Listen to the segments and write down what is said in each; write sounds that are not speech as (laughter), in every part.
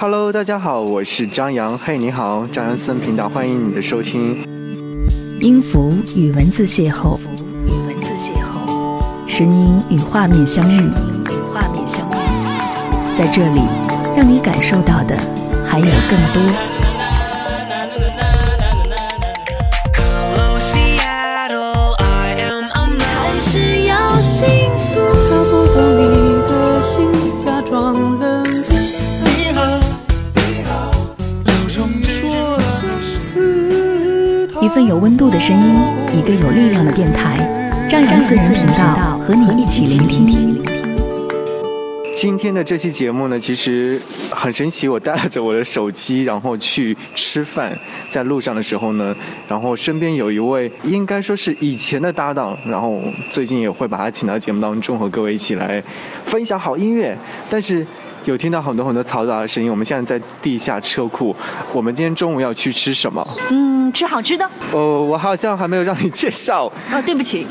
Hello，大家好，我是张扬。嘿，你好，张扬森频道，欢迎你的收听。音符与文字邂逅，符与文字邂逅，声音与画面相遇，与画面相遇，在这里，让你感受到的还有更多。份有温度的声音，一个有力量的电台，张扬私人频道和你一起聆听。今天的这期节目呢，其实很神奇。我带着我的手机，然后去吃饭，在路上的时候呢，然后身边有一位应该说是以前的搭档，然后最近也会把他请到节目当中，和各位一起来分享好音乐。但是有听到很多很多嘈杂的声音。我们现在在地下车库，我们今天中午要去吃什么？嗯。吃好吃的。哦，我好像还没有让你介绍。哦，对不起。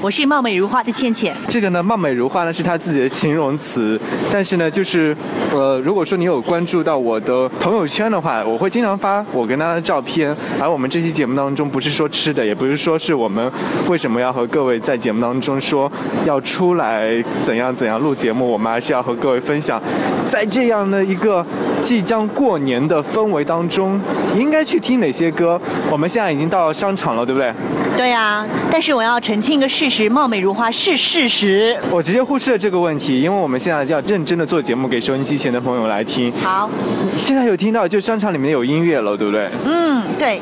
我是貌美如花的倩倩。这个呢，貌美如花呢是她自己的形容词，但是呢，就是呃，如果说你有关注到我的朋友圈的话，我会经常发我跟她的照片。而我们这期节目当中，不是说吃的，也不是说是我们为什么要和各位在节目当中说要出来怎样怎样录节目，我们还是要和各位分享，在这样的一个即将过年的氛围当中，应该去听哪些歌。我们现在已经到商场了，对不对？对呀，但是我要澄清一个事实：貌美如花是事实。我直接忽视了这个问题，因为我们现在要认真的做节目，给收音机前的朋友来听。好，现在有听到，就商场里面有音乐了，对不对？嗯，对。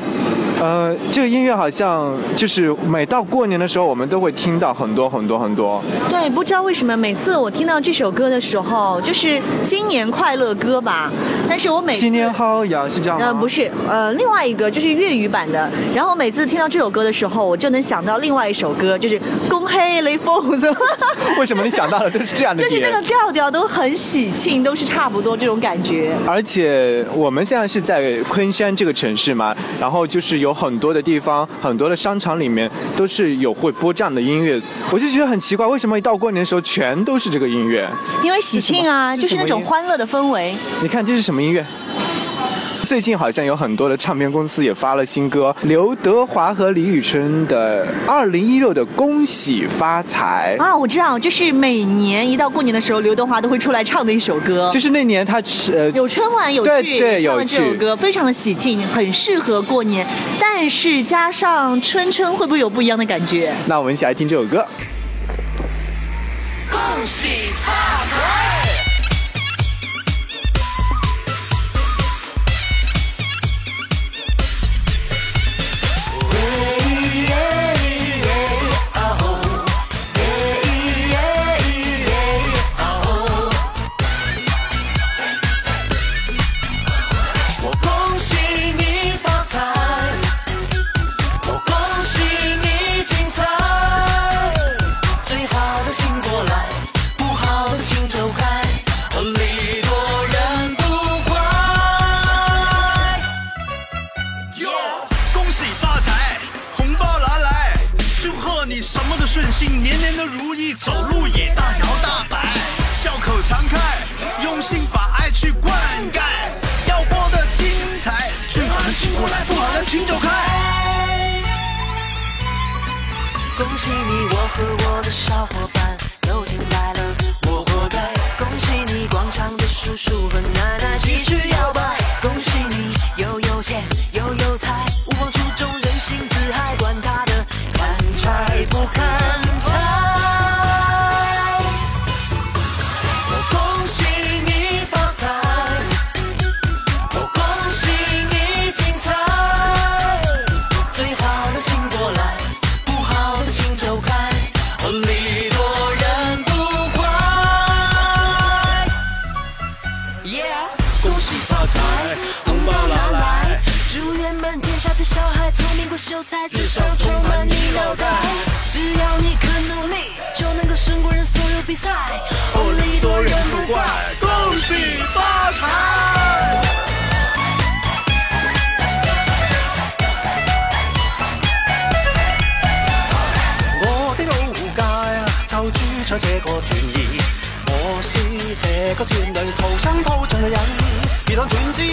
呃，这个音乐好像就是每到过年的时候，我们都会听到很多很多很多。对，不知道为什么每次我听到这首歌的时候，就是新年快乐歌吧。但是我每新年好呀，是这样吗？呃，不是，呃，另外一个就是粤语版的。然后每次听到这首歌的时候，我就能想到另外一首歌，就是《恭喜雷锋》。(laughs) 为什么你想到的都是这样的？就是那个调调都很喜庆，都是差不多这种感觉。而且我们现在是在昆山这个城市嘛，然后就是有。有很多的地方，很多的商场里面都是有会播这样的音乐，我就觉得很奇怪，为什么一到过年的时候全都是这个音乐？因为喜庆啊，就是那种欢乐的氛围。你看这是什么音乐？最近好像有很多的唱片公司也发了新歌，刘德华和李宇春的二零一六的恭喜发财啊！我知道，就是每年一到过年的时候，刘德华都会出来唱的一首歌。就是那年他呃有春晚有去唱了这首歌，非常的喜庆，很适合过年。但是加上春春，会不会有不一样的感觉？那我们一起来听这首歌。恭喜发财！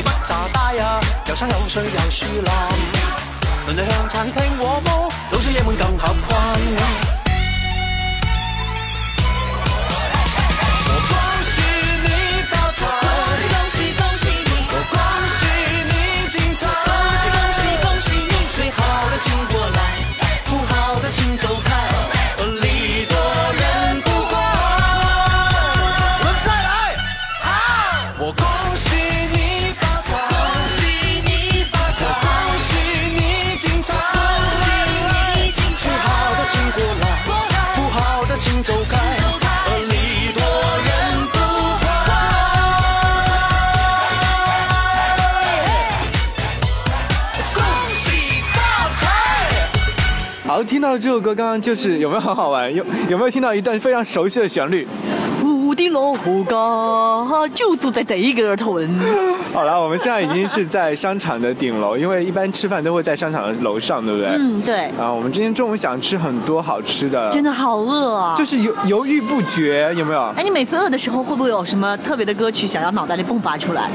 不咋大呀，有山有水有树林，邻里向餐厅和睦，老少爷们更合群。到了这首歌，刚刚就是有没有很好玩？有有没有听到一段非常熟悉的旋律？我的老家就住在这个屯。好了，我们现在已经是在商场的顶楼，因为一般吃饭都会在商场的楼上，对不对？嗯，对，啊，我们今天中午想吃很多好吃的，真的好饿啊！就是犹犹豫不决，有没有？哎，你每次饿的时候，会不会有什么特别的歌曲想要脑袋里迸发出来？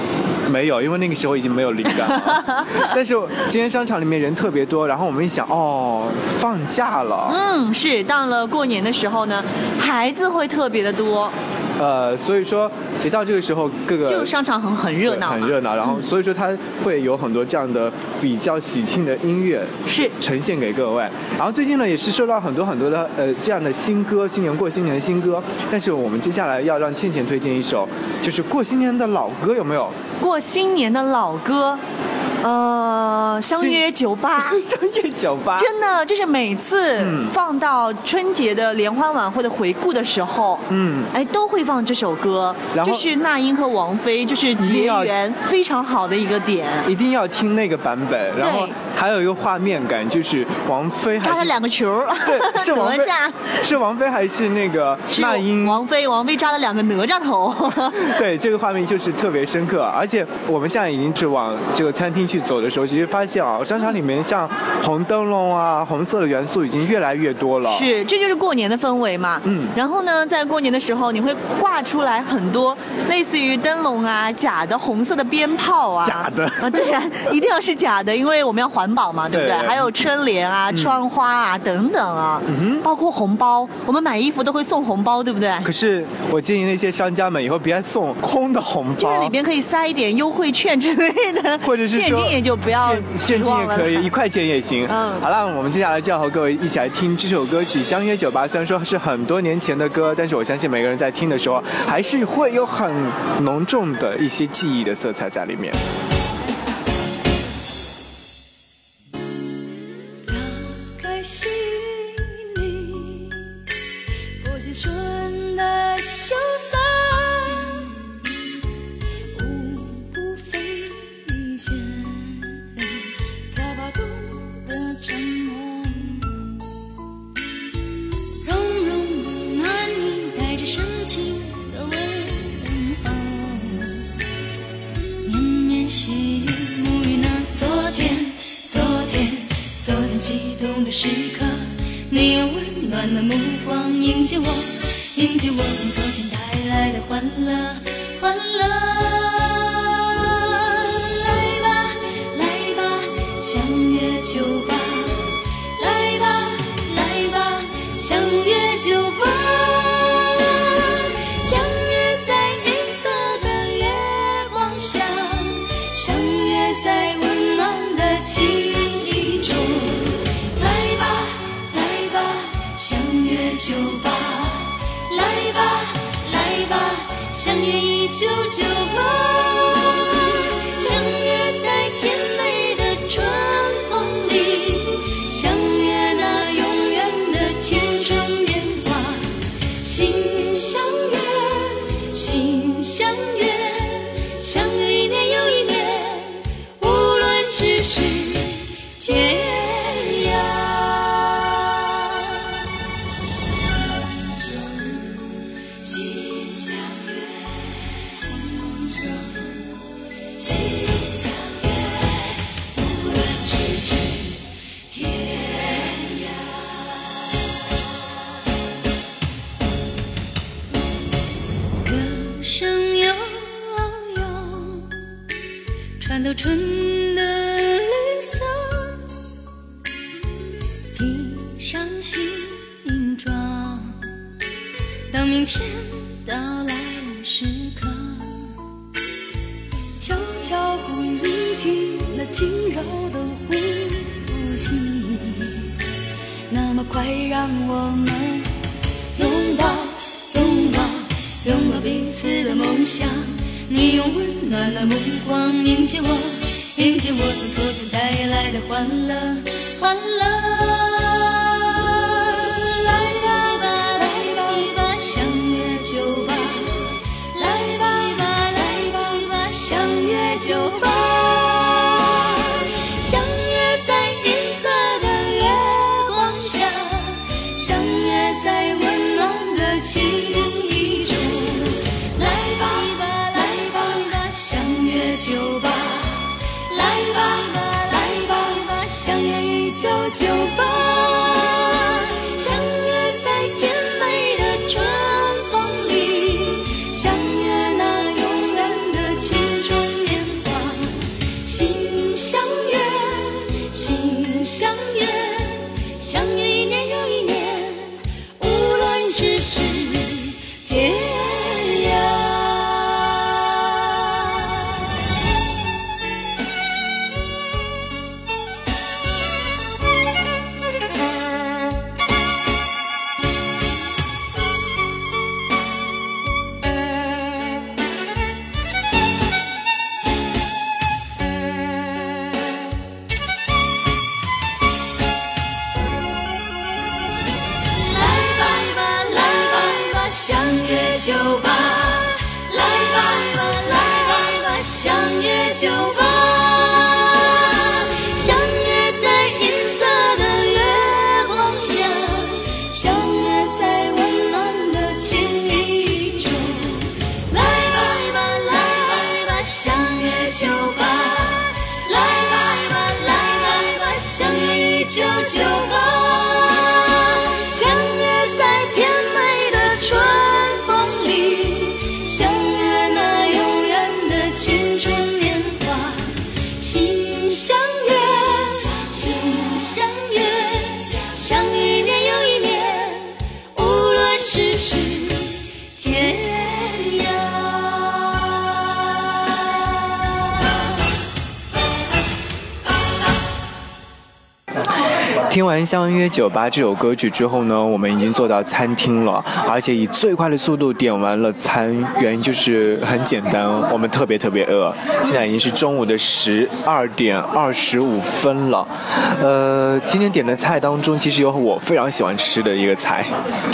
没有，因为那个时候已经没有灵感了。(laughs) 但是今天商场里面人特别多，然后我们一想，哦，放假了，嗯，是到了过年的时候呢，孩子会特别的多，呃，所以说一到这个时候，各个就商场很很热闹，很热闹，然后所以说它会有很多这样的比较喜庆的音乐是呈现给各位。然后最近呢，也是收到很多很多的呃这样的新歌，新年过新年的新歌。但是我们接下来要让倩倩推荐一首，就是过新年的老歌，有没有？过新年的老歌，呃，相约酒吧。(laughs) 相约酒吧。真的就是每次嗯放到春节的联欢晚会的回顾的时候，嗯哎，都会放这首歌，然后就是那英和王菲，就是结缘非常好的一个点。一定要听那个版本，然后还有一个画面感，就是王菲还扎了是两个球，对，是怎 (laughs) 王菲是王菲还是那个那英？王菲，王菲扎了两个哪吒头。(laughs) 对，这个画面就是特别深刻，而且我们现在已经是往这个餐厅去走的时候，其实发现啊，商场里面像红灯笼啊、红色的元素已经越来越多了。是，这就是过年的氛围嘛。嗯然后呢，在过年的时候，你会挂出来很多类似于灯笼啊、假的红色的鞭炮啊。假的啊，对呀、一定要是假的，因为我们要环保嘛，对不对？对还有春联啊、窗花啊等等啊，嗯包括红包，我们买衣服都会送红包，对不对？可是我建议那些商家们以后别送空的红包就是里。边可以塞一点优惠券之类的，或者是说现金也就不要现现金也可以，一块钱也行。嗯好了，我们接下来就要和各位一起来听这首歌曲《相约酒吧》。虽然说是很多年前的歌，但是我相信每个人在听的时候，还是会有很浓重的一些记忆的色彩在里面。打开心接我，迎接我从昨天带来的欢乐，欢乐。来吧，来吧，相约酒吧。来吧，来吧，相约酒吧。相约在银色的月光下，相约在温暖的情意中。来吧，来吧，相约酒吧。来吧，来吧，相约一九九八。相约在甜美的春风里，相约那永远的青春年华。心相约，心相约，相约一年又一年，无论咫尺天穿透春的绿色，披上新装。当明天到来的时刻，悄悄故意聆听那轻柔的呼吸。那么快，让我们拥抱，拥抱，拥抱彼此的梦想。你用温暖的目光迎接我，迎接我从昨天带来的欢乐，欢乐。九九八。相约在甜美的春风里，相约那永远的青春年华。心相约，心相，酒吧。相约在银色的月光下，相约在温暖的情意中。来吧来吧，来吧吧，相约酒吧。来吧来吧，来吧吧，相约一九九八。天听完《相约酒吧》这首歌曲之后呢，我们已经坐到餐厅了，而且以最快的速度点完了餐，原因就是很简单，我们特别特别饿。现在已经是中午的十二点二十五分了。呃，今天点的菜当中，其实有我非常喜欢吃的一个菜，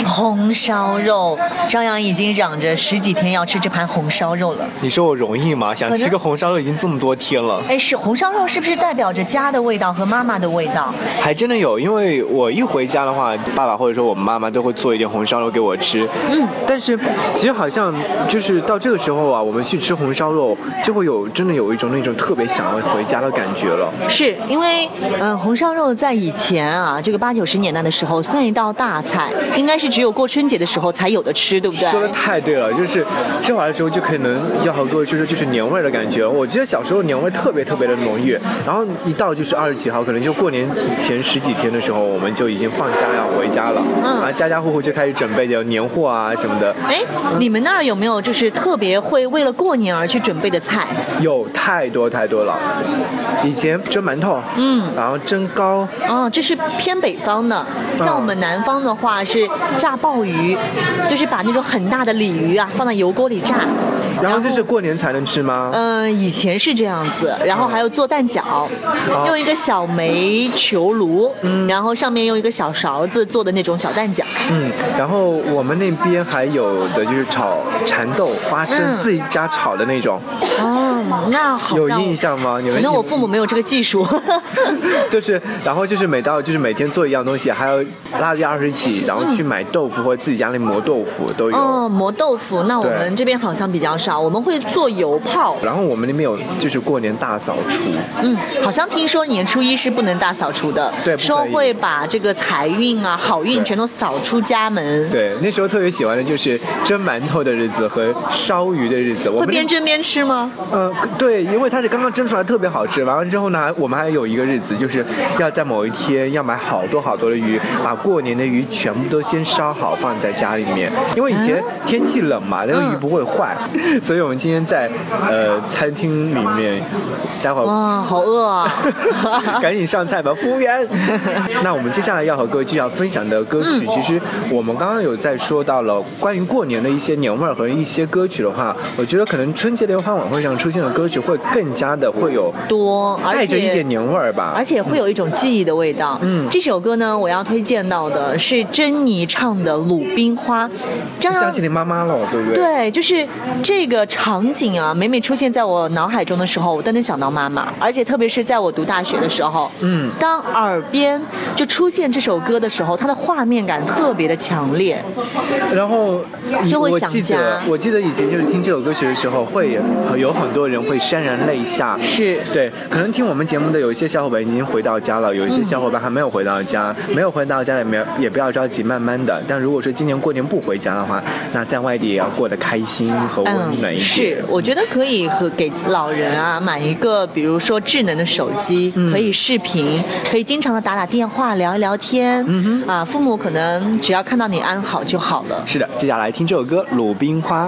红烧肉，张扬已经嚷着十几天要吃这盘红烧肉了。你说我容易吗？想吃个红烧肉已经这么多天了。哎，是红烧肉是不是代表着家的味道和妈妈的味道？还真的有，因为我一回家的话，爸爸或者说我妈妈都会做一点红烧肉给我吃。嗯，但是其实好像就是到这个时候啊，我们去吃红烧肉，就会有真的有一种那种特别想要回家的感觉了。是因为，嗯、红烧肉在以前啊，这个八九十年代的时候算一道大菜，应该是只有过春节的时候才有的吃，对不对？说的太对了，就是吃完的时候就可能要和各位说说就是年味儿的感觉。我记得小时候年味特别特别的浓郁，然后一到就是二十几号，可能就过年前十几天的时候，我们就已经放假要回家了，嗯。啊，家家户户就开始准备点年货啊什么的。哎，你们那儿有没有就是特别会为了过年而去准备的菜？有太多太多了，以前蒸馒头，嗯。然后蒸糕，哦，这是偏北方的，像我们南方的话是炸鲍鱼，就是把那种很大的鲤鱼啊放在油锅里炸。然后这是过年才能吃吗？嗯、以前是这样子，然后还有做蛋饺，哦用一个小煤球炉，然后上面用一个小勺子做的那种小蛋饺。嗯，然后我们那边还有的就是炒蚕豆、花生，嗯自己家炒的那种，哦，那好有像印象吗？你们可能我父母没有这个技术。(laughs) 就是，然后就是每到就是每天做一样东西，还要腊月二十几，然后去买豆腐或者自己家里磨豆腐都有。哦，磨豆腐，那我们这边好像比较少，我们会做油泡。然后我们那边有就是过年大扫除，嗯，好像听说年初一是不能大扫除的，对说会把这个财运啊、好运全都扫出家门。对，那时候特别喜欢的就是蒸馒头的日子和烧鱼的日子。我们会边蒸边吃吗？呃 (laughs) 对，因为它是刚刚蒸出来，特别好吃。完了之后呢，我们还有一个日子，就是要在某一天要买好多好多的鱼，把过年的鱼全部都先烧好，放在家里面。因为以前天气冷嘛，那个鱼不会坏，所以我们今天在呃餐厅里面，待会儿哇，好饿啊！(laughs) 赶紧上菜吧，服务员。(laughs) 那我们接下来要和各位继续要分享的歌曲，其实我们刚刚有在说到了关于过年的一些年味儿和一些歌曲的话，我觉得可能春节联欢晚会上出现的歌曲会更加的会有多，而带着一点年味儿吧而。且会有一种记忆的味道。嗯这首歌呢，我要推荐到的是珍妮唱的《鲁冰花》，张扬想起你妈妈了，对不对？对，就是这个场景啊，每每出现在我脑海中的时候，我都能想到妈妈。而且特别是在我读大学的时候，嗯当耳边就出现这首歌的时候，它的画面感特别的强烈。然后就会想家我记得以前就是听这首歌曲的时候，会有很多人会潸然泪下。是对，可能听我们节目的有一些小伙伴已经回到家了，有一些小伙伴还没有回到家，没有回到家也没有也不要着急，慢慢的。但如果说今年过年不回家的话，那在外地也要过得开心和温暖一点。嗯是，我觉得可以和给老人啊买一个，比如说智能的手机，嗯可以视频，可以经常的打打电话，聊一聊天。嗯啊，父母可能只要看到你安好就好了。是的，接下来听这首歌《鲁冰花》。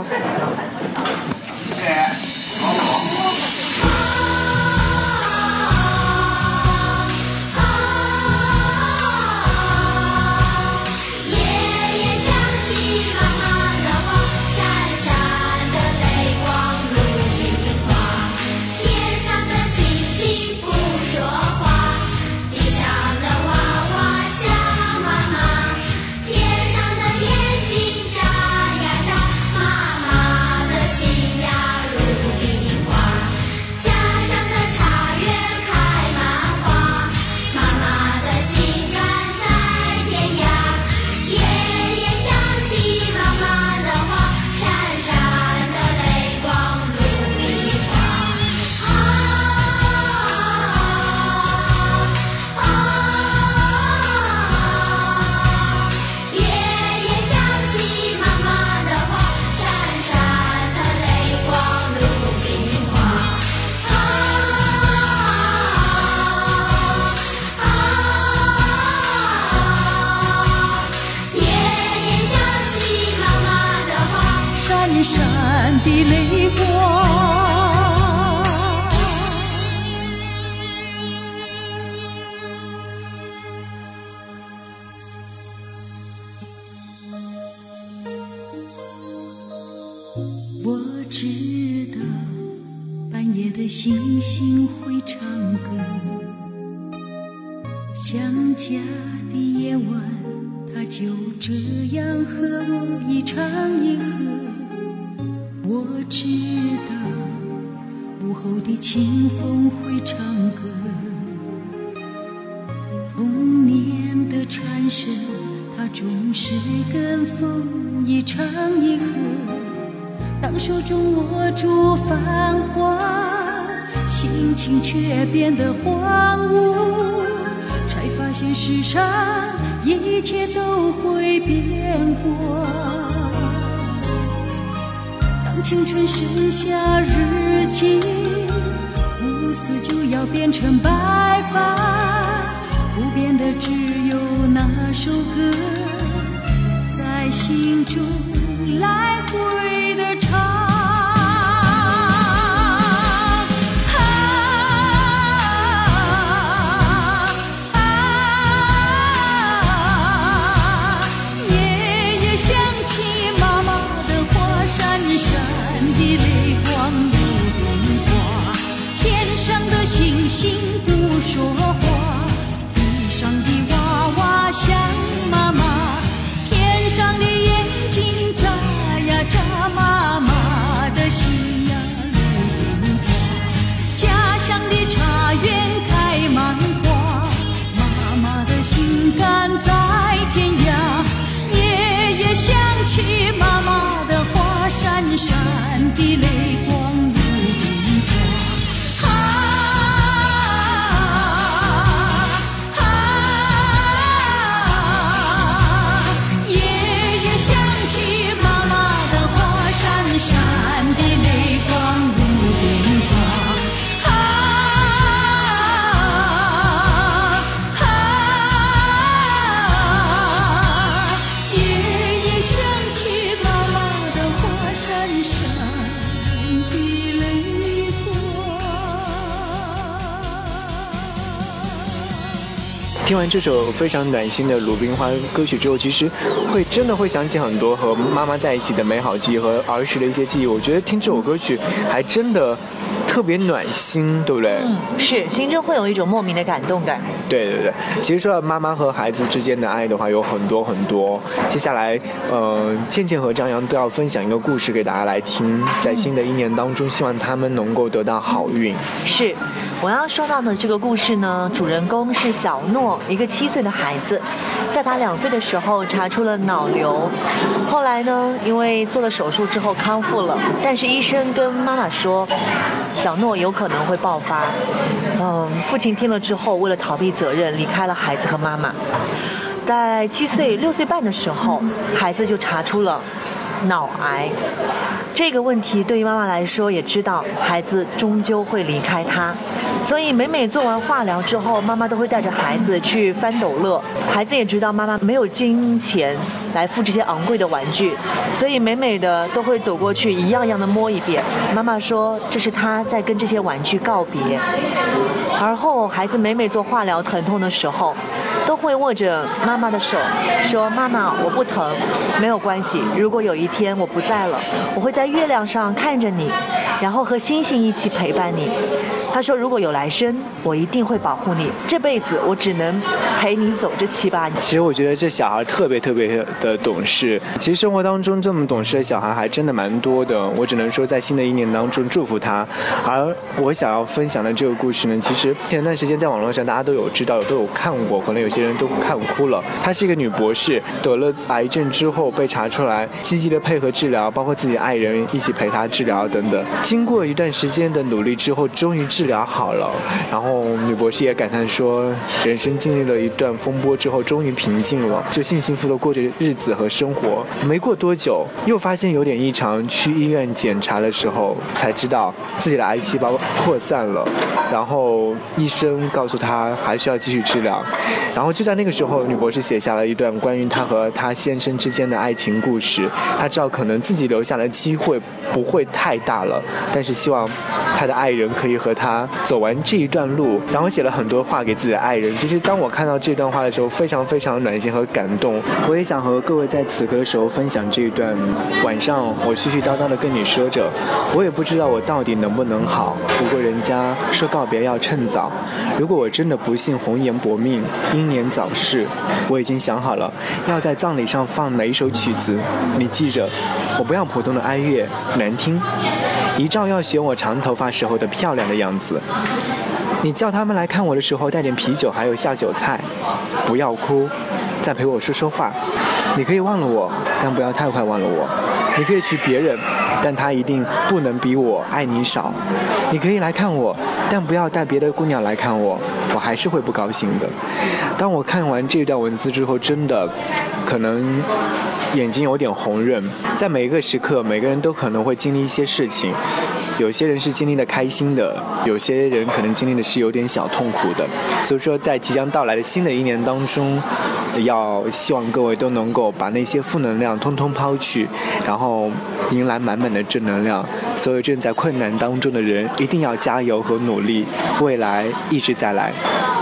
想家的夜晚，他就这样和我一唱一和。我知道午后的清风会唱歌，童年的蝉声，它总是跟风一唱一和。当手中握住繁华，心情却变得荒芜，现世上一切都会变过。当青春剩下日记，乌丝就要变成白发，不变的只有那首歌。在心中来回听完这首非常暖心的《鲁冰花》歌曲之后，其实会真的会想起很多和妈妈在一起的美好记忆和儿时的一些记忆。我觉得听这首歌曲还真的特别暖心，对不对？嗯，是，心中会有一种莫名的感动感。对对对，其实说到妈妈和孩子之间的爱的话，有很多很多。接下来，呃，倩倩和张扬都要分享一个故事给大家来听，在新的一年当中，希望他们能够得到好运。是，我要说到的这个故事呢，主人公是小诺，一个七岁的孩子，在他两岁的时候查出了脑瘤，后来呢，因为做了手术之后康复了，但是医生跟妈妈说，小诺有可能会爆发。嗯，父亲听了之后，为了逃避责任，离开了孩子和妈妈。在七岁、六岁半的时候，孩子就查出了脑癌。这个问题对于妈妈来说，也知道孩子终究会离开她，所以每每做完化疗之后，妈妈都会带着孩子去翻斗乐。孩子也知道妈妈没有金钱来付这些昂贵的玩具，所以每每的都会走过去，一样样的摸一遍。妈妈说，这是她在跟这些玩具告别。而后，孩子每每做化疗疼痛的时候，都会握着妈妈的手，说：“妈妈，我不疼，没有关系。如果有一天我不在了，我会在月亮上看着你，然后和星星一起陪伴你。”他说：“如果有来生，我一定会保护你。这辈子我只能陪你走这七八年。”其实我觉得这小孩特别特别的懂事。其实生活当中这么懂事的小孩还真的蛮多的。我只能说在新的一年当中祝福他。而我想要分享的这个故事呢，其实前段时间在网络上大家都有知道，都有看过，可能有些人都看哭了。她是一个女博士，得了癌症之后被查出来，积极的配合治疗，包括自己爱人一起陪她治疗等等。经过一段时间的努力之后，终于治疗好了。然后女博士也感叹说，人生经历了一段风波之后，终于平静了，就幸幸福福的过着日子和生活。没过多久，又发现有点异常，去医院检查的时候才知道自己的癌细胞扩散了。然后医生告诉她还需要继续治疗。然后就在那个时候，女博士写下了一段关于她和她先生之间的爱情故事。她知道可能自己留下的机会不会太大了，但是希望他的爱人可以和他走完这一段路。然后写了很多话给自己的爱人。其实当我看到这段话的时候，非常非常暖心和感动。我也想和各位在此刻的时候分享这一段。晚上我絮絮叨叨的跟你说着，我也不知道我到底能不能好。不过人家说告别要趁早，如果我真的不幸红颜薄命，英年早逝，我已经想好了要在葬礼上放哪一首曲子。你记着，我不要普通的哀乐，难听。一照要选我长头发时候的漂亮的样子。你叫他们来看我的时候带点啤酒，还有下酒菜。不要哭，再陪我说说话。你可以忘了我，但不要太快忘了我。你可以娶别人，但他一定不能比我爱你少。你可以来看我，但不要带别的姑娘来看我，我还是会不高兴的。当我看完这段文字之后，真的可能眼睛有点红润。在每一个时刻，每个人都可能会经历一些事情。有些人是经历的开心的，有些人可能经历的是有点小痛苦的。所以说，在即将到来的新的一年当中，要希望各位都能够把那些负能量通通抛去，然后迎来满满的正能量。所有正在困难当中的人，一定要加油和努力，未来一直在来。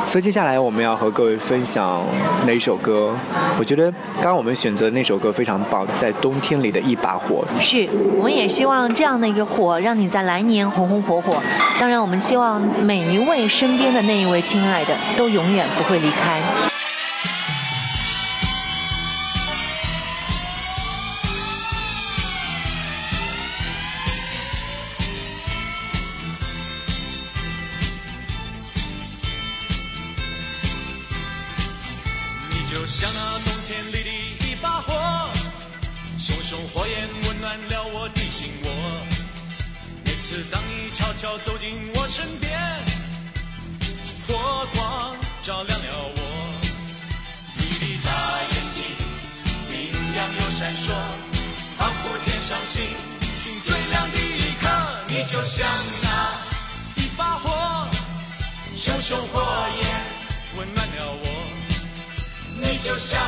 所以接下来我们要和各位分享哪首歌？我觉得刚刚我们选择那首歌非常棒，在冬天里的一把火。是，我们也希望这样的一个火，让你在来年红红火火。当然，我们希望每一位身边的那一位亲爱的，都永远不会离开。你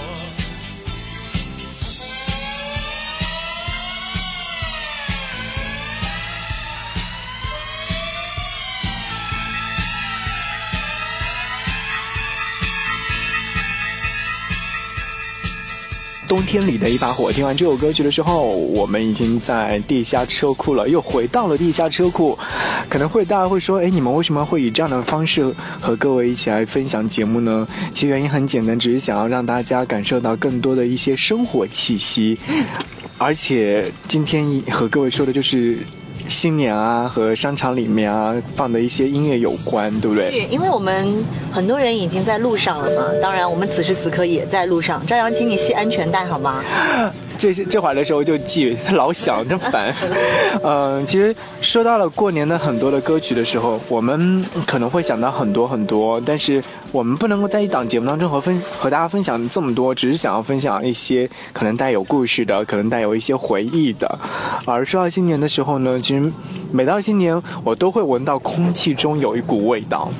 冬天里的一把火。听完这首歌曲的时候，我们已经在地下车库了，又回到了地下车库。可能会大家会说，哎，你们为什么会以这样的方式和各位一起来分享节目呢？其实原因很简单，只是想要让大家感受到更多的一些生活气息。而且今天和各位说的就是新年啊，和商场里面啊放的一些音乐有关，对不对？对，因为我们很多人已经在路上了嘛，当然我们此时此刻也在路上。张扬，请你系安全带好吗？(laughs) 这些这会儿的时候就记，他老想，真烦。嗯，(laughs) 其实说到了过年的很多的歌曲的时候，我们可能会想到很多很多，但是我们不能够在一档节目当中和分和大家分享这么多，只是想要分享一些可能带有故事的，可能带有一些回忆的。而说到新年的时候呢，其实每到新年，我都会闻到空气中有一股味道。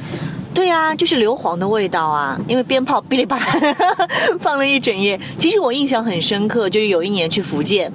对啊，就是硫磺的味道啊，因为鞭炮噼里啪啦 (laughs) 放了一整夜。其实我印象很深刻，就是有一年去福建，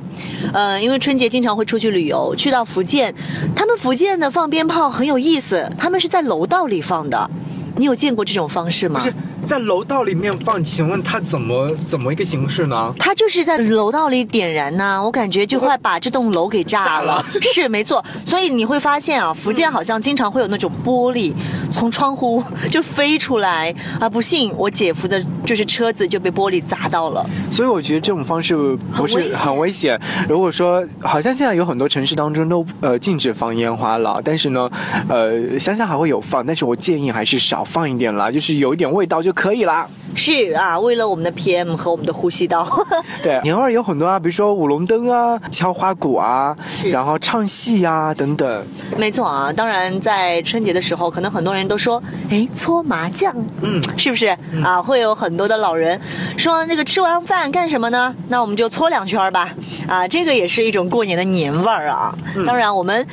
呃，因为春节经常会出去旅游，去到福建，他们福建的放鞭炮很有意思，他们是在楼道里放的。你有见过这种方式吗？在楼道里面放，请问它怎么怎么一个形式呢？它就是在楼道里点燃呢、我感觉就快把这栋楼给炸了。(laughs) 炸了是没错，所以你会发现啊，福建好像经常会有那种玻璃从窗户 (laughs) 就飞出来啊！不幸我姐夫的就是车子就被玻璃砸到了。所以我觉得这种方式不是很危险。如果说好像现在有很多城市当中都呃禁止放烟花了，但是呢，呃乡下还会有放，但是我建议还是少放一点啦，就是有一点味道就可以啦。是啊，为了我们的 PM 和我们的呼吸道。(laughs) 对，年味儿有很多啊，比如说舞龙灯啊、敲花鼓啊，然后唱戏啊等等。没错啊，当然在春节的时候，可能很多人都说，哎，搓麻将，嗯，是不是啊？会有很多的老人说，那个吃完饭干什么呢？那我们就搓两圈吧，啊，这个也是一种过年的年味儿啊。当然，我们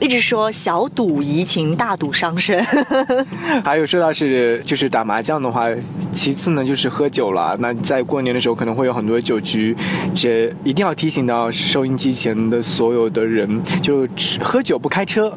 一直说小赌怡情，大赌伤身。(laughs) 还有说到是就是打麻将的话，其次呢就是喝酒了。那在过年的时候可能会有很多酒局，这一定要提醒到收音机前的所有的人，就只喝酒不开车，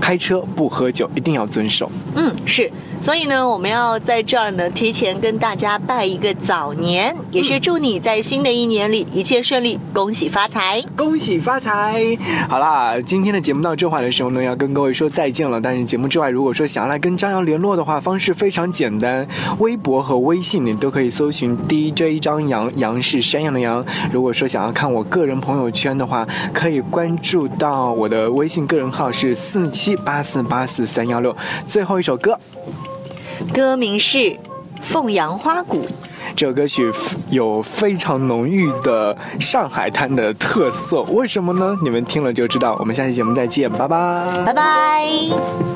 开车不喝酒，一定要遵守。嗯，是，所以呢，我们要在这儿呢，提前跟大家拜一个早年，也是祝你在新的一年里一切顺利，恭喜发财。恭喜发财！好啦，今天的节目到这块的时候呢，要跟各位说再见了。但是节目之外，如果说想要来跟张扬联络的话，方式非常简单，微博和微信你都可以搜寻 (laughs) DJ 张扬，杨是山羊的羊。如果说想要看我个人朋友圈的话，可以关注到我的微信个人号是四七八四八四三幺六。最后一首歌，歌名是《凤阳花鼓》。这首歌曲有非常浓郁的上海滩的特色，为什么呢？你们听了就知道。我们下期节目再见，拜拜。拜拜。